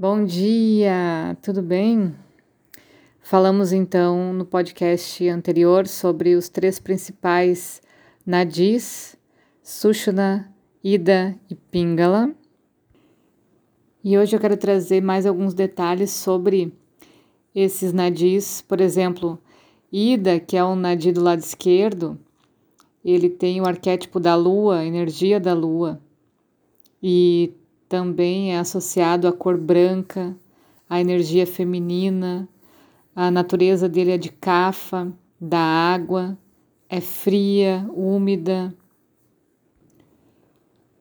Bom dia, tudo bem? Falamos então no podcast anterior sobre os três principais nadis, Sushana, Ida e Pingala. E hoje eu quero trazer mais alguns detalhes sobre esses nadis, por exemplo, Ida, que é o nadi do lado esquerdo, ele tem o arquétipo da lua, energia da lua, e também é associado à cor branca, à energia feminina, a natureza dele é de cafa, da água, é fria, úmida.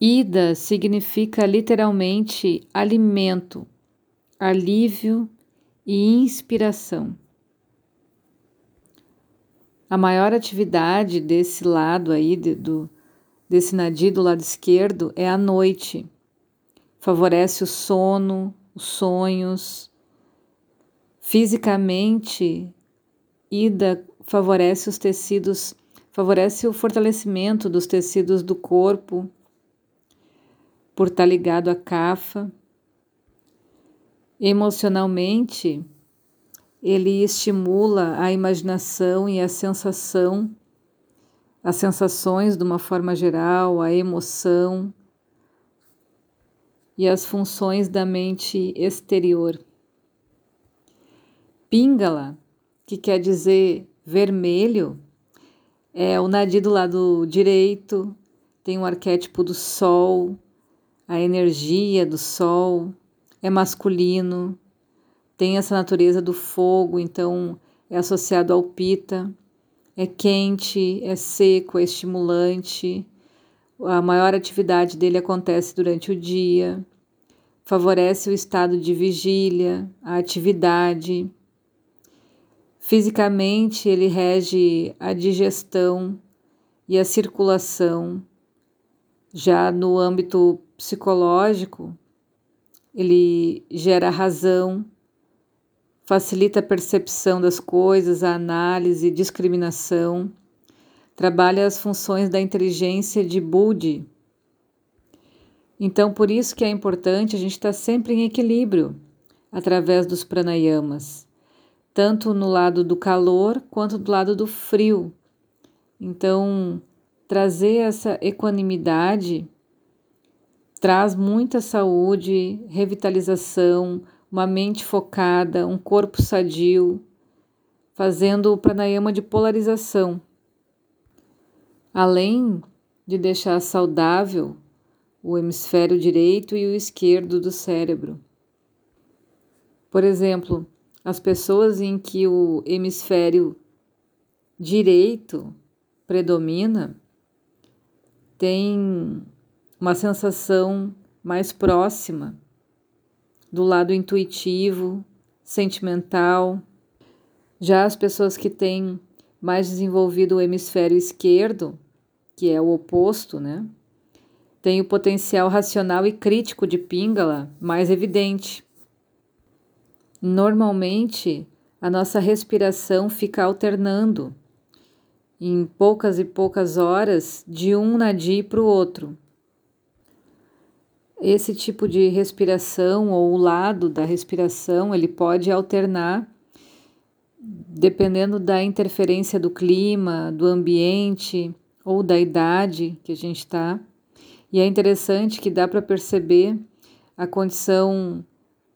Ida significa literalmente alimento, alívio e inspiração. A maior atividade desse lado aí, do, desse nadi do lado esquerdo, é a noite favorece o sono, os sonhos. Fisicamente, Ida favorece os tecidos, favorece o fortalecimento dos tecidos do corpo, por estar ligado à cafa. Emocionalmente, ele estimula a imaginação e a sensação, as sensações de uma forma geral, a emoção e as funções da mente exterior. Pingala, que quer dizer vermelho, é o nadi do lado direito, tem o arquétipo do sol, a energia do sol, é masculino, tem essa natureza do fogo, então é associado ao pita, é quente, é seco, é estimulante. A maior atividade dele acontece durante o dia favorece o estado de vigília, a atividade. Fisicamente, ele rege a digestão e a circulação. Já no âmbito psicológico, ele gera razão, facilita a percepção das coisas, a análise, discriminação, trabalha as funções da inteligência de Budi, então, por isso que é importante a gente estar sempre em equilíbrio através dos pranayamas, tanto no lado do calor quanto do lado do frio. Então, trazer essa equanimidade traz muita saúde, revitalização, uma mente focada, um corpo sadio, fazendo o pranayama de polarização. Além de deixar saudável o hemisfério direito e o esquerdo do cérebro. Por exemplo, as pessoas em que o hemisfério direito predomina têm uma sensação mais próxima do lado intuitivo, sentimental. Já as pessoas que têm mais desenvolvido o hemisfério esquerdo, que é o oposto, né? tem o potencial racional e crítico de Pingala mais evidente. Normalmente, a nossa respiração fica alternando em poucas e poucas horas de um nadi para o outro. Esse tipo de respiração ou o lado da respiração, ele pode alternar dependendo da interferência do clima, do ambiente ou da idade que a gente está. E é interessante que dá para perceber a condição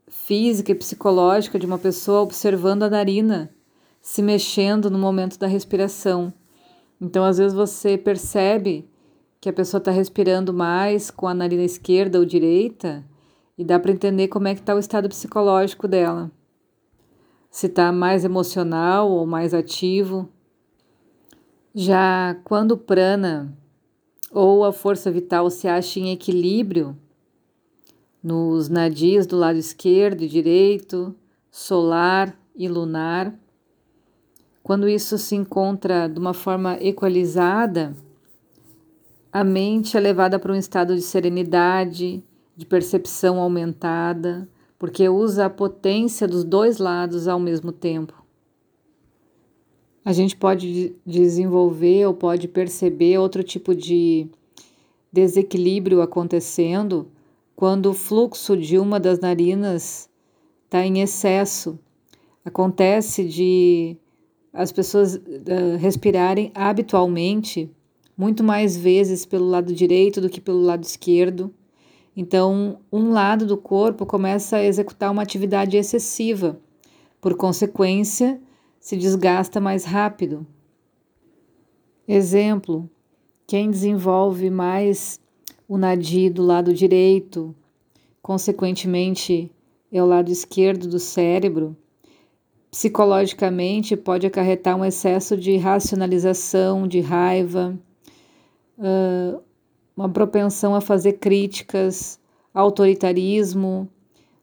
física e psicológica de uma pessoa observando a narina se mexendo no momento da respiração. Então, às vezes, você percebe que a pessoa está respirando mais com a narina esquerda ou direita e dá para entender como é que está o estado psicológico dela. Se está mais emocional ou mais ativo. Já quando o prana ou a força vital se acha em equilíbrio nos nadis do lado esquerdo e direito, solar e lunar. Quando isso se encontra de uma forma equalizada, a mente é levada para um estado de serenidade, de percepção aumentada, porque usa a potência dos dois lados ao mesmo tempo. A gente pode desenvolver ou pode perceber outro tipo de desequilíbrio acontecendo quando o fluxo de uma das narinas está em excesso. Acontece de as pessoas uh, respirarem habitualmente muito mais vezes pelo lado direito do que pelo lado esquerdo. Então, um lado do corpo começa a executar uma atividade excessiva. Por consequência, se desgasta mais rápido. Exemplo: quem desenvolve mais o nadi do lado direito, consequentemente é o lado esquerdo do cérebro, psicologicamente pode acarretar um excesso de racionalização, de raiva, uma propensão a fazer críticas, autoritarismo,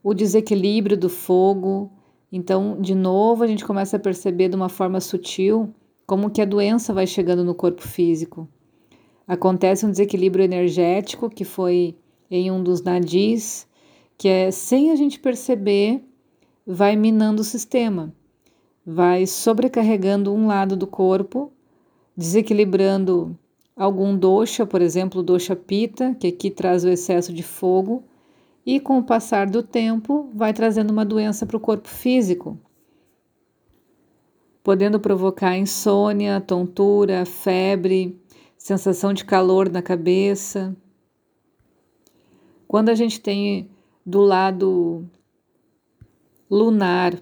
o desequilíbrio do fogo. Então, de novo, a gente começa a perceber de uma forma sutil como que a doença vai chegando no corpo físico. Acontece um desequilíbrio energético que foi em um dos nadis, que é sem a gente perceber, vai minando o sistema, vai sobrecarregando um lado do corpo, desequilibrando algum dosha, por exemplo, dosha pita, que aqui traz o excesso de fogo, e com o passar do tempo vai trazendo uma doença para o corpo físico, podendo provocar insônia, tontura, febre, sensação de calor na cabeça. Quando a gente tem do lado lunar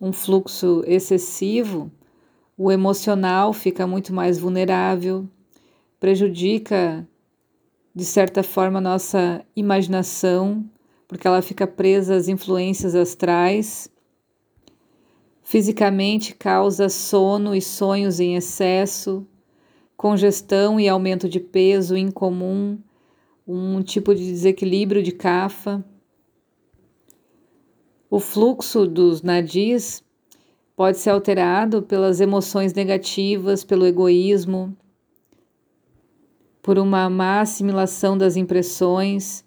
um fluxo excessivo, o emocional fica muito mais vulnerável, prejudica de certa forma a nossa imaginação, porque ela fica presa às influências astrais. Fisicamente causa sono e sonhos em excesso, congestão e aumento de peso incomum, um tipo de desequilíbrio de cafa. O fluxo dos nadis pode ser alterado pelas emoções negativas, pelo egoísmo, por uma má assimilação das impressões,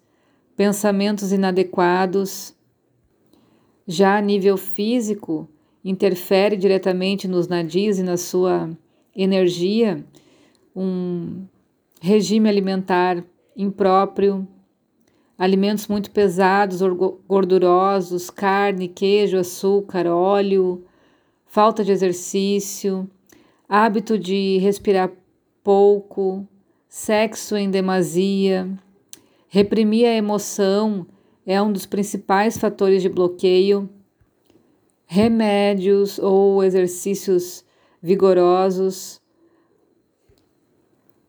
pensamentos inadequados. Já a nível físico, interfere diretamente nos nadis e na sua energia um regime alimentar impróprio, alimentos muito pesados, gordurosos, carne, queijo, açúcar, óleo, falta de exercício, hábito de respirar pouco, sexo em demasia, reprimir a emoção é um dos principais fatores de bloqueio. Remédios ou exercícios vigorosos.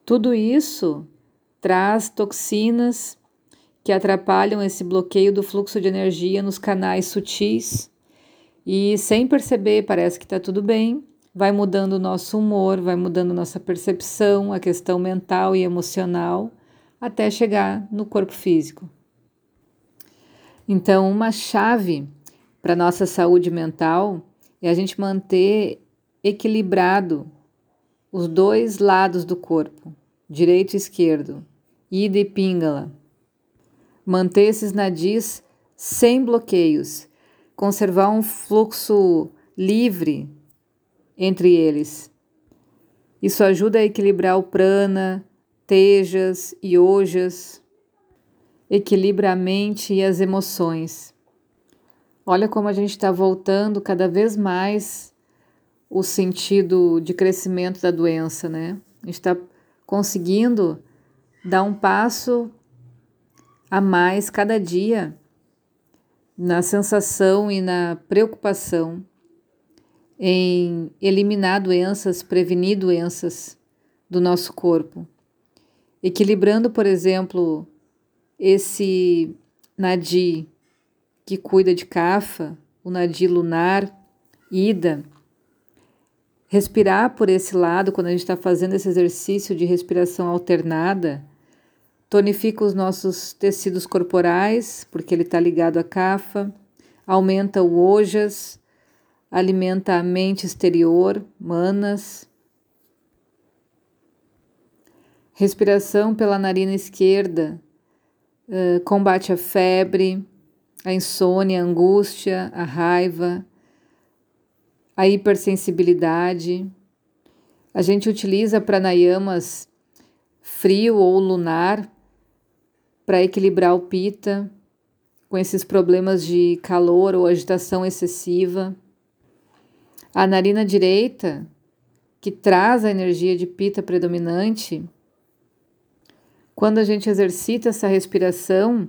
Tudo isso traz toxinas que atrapalham esse bloqueio do fluxo de energia nos canais sutis e, sem perceber, parece que está tudo bem, vai mudando o nosso humor, vai mudando nossa percepção, a questão mental e emocional, até chegar no corpo físico. Então, uma chave para nossa saúde mental é a gente manter equilibrado os dois lados do corpo, direito e esquerdo, ida e pingala. Manter esses nadis sem bloqueios, conservar um fluxo livre entre eles. Isso ajuda a equilibrar o prana, tejas e ojas, equilibra a mente e as emoções. Olha como a gente está voltando cada vez mais o sentido de crescimento da doença, né? A gente está conseguindo dar um passo a mais cada dia na sensação e na preocupação em eliminar doenças, prevenir doenças do nosso corpo. Equilibrando, por exemplo, esse nadi que cuida de cafa, o nadi lunar, ida. Respirar por esse lado, quando a gente está fazendo esse exercício de respiração alternada, tonifica os nossos tecidos corporais, porque ele está ligado à cafa, aumenta o ojas, alimenta a mente exterior, manas. Respiração pela narina esquerda uh, combate a febre, a insônia, a angústia, a raiva, a hipersensibilidade. A gente utiliza pranayamas frio ou lunar para equilibrar o pita com esses problemas de calor ou agitação excessiva. A narina direita, que traz a energia de pita predominante, quando a gente exercita essa respiração,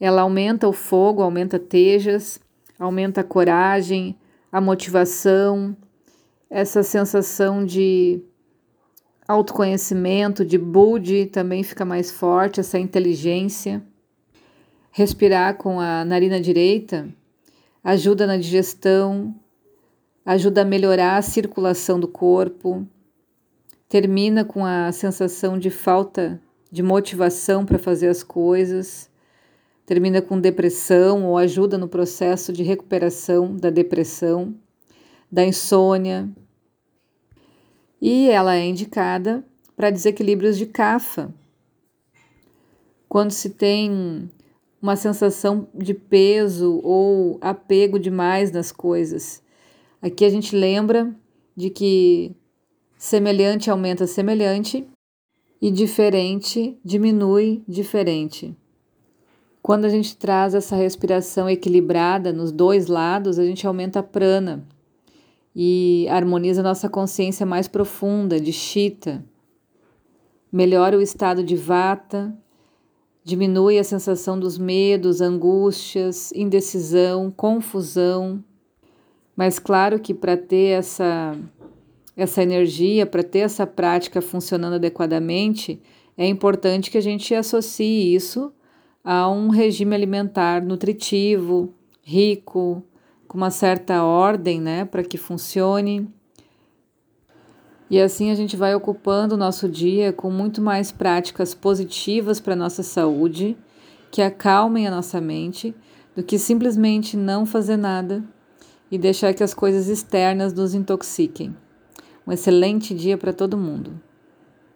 ela aumenta o fogo, aumenta tejas, aumenta a coragem, a motivação, essa sensação de autoconhecimento, de Budi também fica mais forte, essa inteligência. Respirar com a narina direita ajuda na digestão, ajuda a melhorar a circulação do corpo, termina com a sensação de falta de motivação para fazer as coisas, termina com depressão ou ajuda no processo de recuperação da depressão, da insônia, e ela é indicada para desequilíbrios de cafa. Quando se tem uma sensação de peso ou apego demais nas coisas. Aqui a gente lembra de que semelhante aumenta semelhante e diferente diminui diferente. Quando a gente traz essa respiração equilibrada nos dois lados, a gente aumenta a prana, e harmoniza nossa consciência mais profunda de Chitta. Melhora o estado de Vata, diminui a sensação dos medos, angústias, indecisão, confusão. Mas claro que para ter essa essa energia, para ter essa prática funcionando adequadamente, é importante que a gente associe isso a um regime alimentar nutritivo, rico, com uma certa ordem, né, para que funcione. E assim a gente vai ocupando o nosso dia com muito mais práticas positivas para a nossa saúde, que acalmem a nossa mente, do que simplesmente não fazer nada e deixar que as coisas externas nos intoxiquem. Um excelente dia para todo mundo.